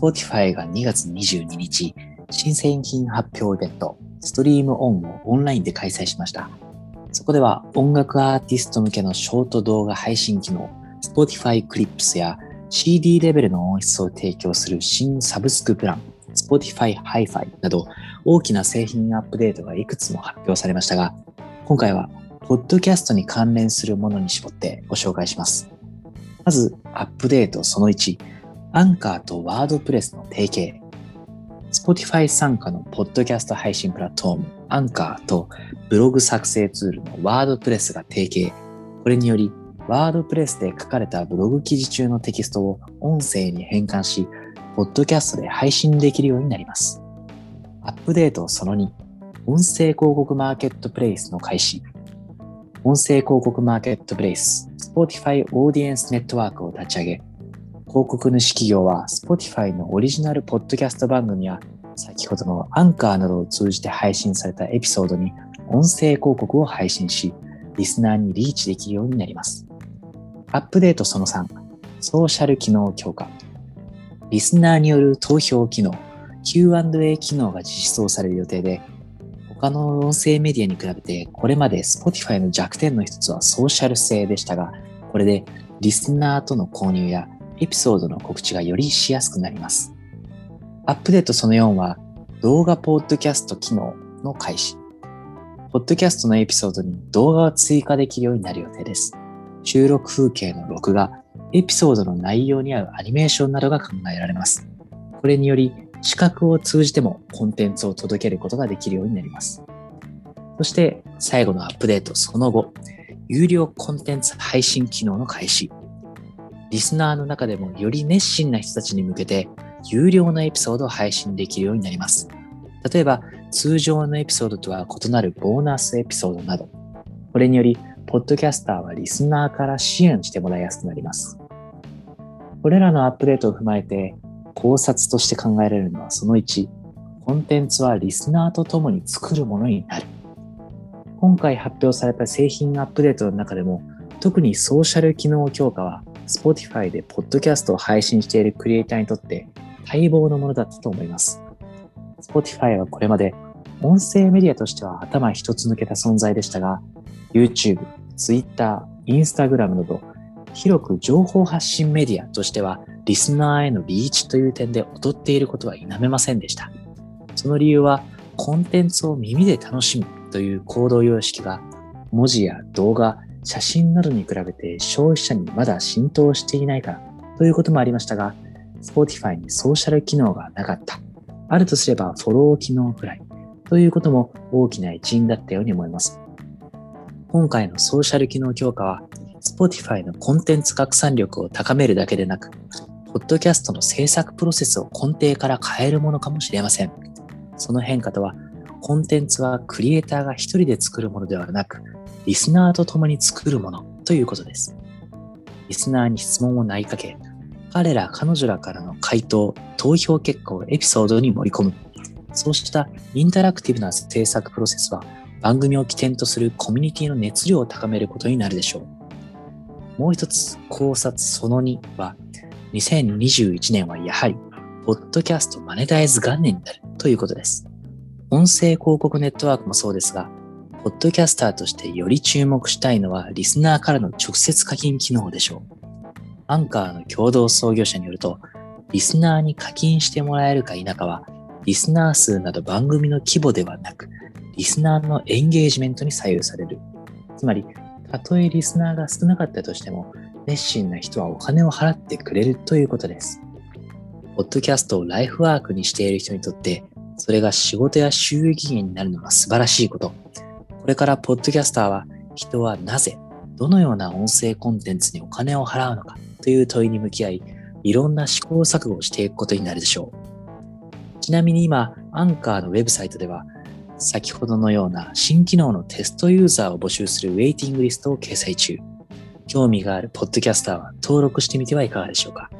Spotify が2月22日、新製品発表イベント、ストリームオンをオンラインで開催しました。そこでは音楽アーティスト向けのショート動画配信機能、Spotify Clips や CD レベルの音質を提供する新サブスクプラン、Spotify Hi-Fi など大きな製品アップデートがいくつも発表されましたが、今回はポッドキャストに関連するものに絞ってご紹介します。まず、アップデートその1、アンカーとワードプレスの提携。Spotify 参加のポッドキャスト配信プラットフォーム、アンカーとブログ作成ツールのワードプレスが提携。これにより、ワードプレスで書かれたブログ記事中のテキストを音声に変換し、ポッドキャストで配信できるようになります。アップデートその2、音声広告マーケットプレイスの開始。音声広告マーケットプレイス、Spotify Audience Network を立ち上げ、広告主企業は Spotify のオリジナルポッドキャスト番組や先ほどのアンカーなどを通じて配信されたエピソードに音声広告を配信し、リスナーにリーチできるようになります。アップデートその3、ソーシャル機能強化。リスナーによる投票機能、Q&A 機能が実装される予定で、他の音声メディアに比べて、これまで Spotify の弱点の一つはソーシャル性でしたが、これでリスナーとの購入やエピソードの告知がよりしやすくなります。アップデートその4は動画ポッドキャスト機能の開始。ポッドキャストのエピソードに動画を追加できるようになる予定です。収録風景の録画、エピソードの内容に合うアニメーションなどが考えられます。これにより視覚を通じてもコンテンツを届けることができるようになります。そして最後のアップデートその後、有料コンテンツ配信機能の開始。リスナーの中でもより熱心な人たちに向けて有料のエピソードを配信できるようになります。例えば、通常のエピソードとは異なるボーナスエピソードなど、これにより、ポッドキャスターはリスナーから支援してもらいやすくなります。これらのアップデートを踏まえて、考察として考えられるのはその1、コンテンツはリスナーと共に作るものになる。今回発表された製品アップデートの中でも、特にソーシャル機能強化は Spotify でポッドキャストを配信しているクリエイターにとって待望のものだったと思います。Spotify はこれまで音声メディアとしては頭一つ抜けた存在でしたが、YouTube、Twitter、Instagram など広く情報発信メディアとしてはリスナーへのリーチという点で劣っていることは否めませんでした。その理由はコンテンツを耳で楽しむという行動様式が文字や動画、写真などに比べて消費者にまだ浸透していないからということもありましたが、Spotify にソーシャル機能がなかった。あるとすればフォロー機能くらいということも大きな一因だったように思います。今回のソーシャル機能強化は Spotify のコンテンツ拡散力を高めるだけでなく、ポッドキャストの制作プロセスを根底から変えるものかもしれません。その変化とは、コンテンツはクリエイターが一人で作るものではなく、リスナーと共に作るものということです。リスナーに質問を投げかけ、彼ら彼女らからの回答、投票結果をエピソードに盛り込む。そうしたインタラクティブな制作プロセスは番組を起点とするコミュニティの熱量を高めることになるでしょう。もう一つ考察その2は、2021年はやはり、ポッドキャストマネタイズ元年になるということです。音声広告ネットワークもそうですが、ポッドキャスターとしてより注目したいのはリスナーからの直接課金機能でしょう。アンカーの共同創業者によると、リスナーに課金してもらえるか否かは、リスナー数など番組の規模ではなく、リスナーのエンゲージメントに左右される。つまり、たとえリスナーが少なかったとしても、熱心な人はお金を払ってくれるということです。ポッドキャストをライフワークにしている人にとって、それが仕事や収益源になるのは素晴らしいこと。れからポッドキャスターは人はなぜ、どのような音声コンテンツにお金を払うのかという問いに向き合い、いろんな試行錯誤をしていくことになるでしょう。ちなみに今、アンカーのウェブサイトでは、先ほどのような新機能のテストユーザーを募集するウェイティングリストを掲載中。興味があるポッドキャスターは登録してみてはいかがでしょうか。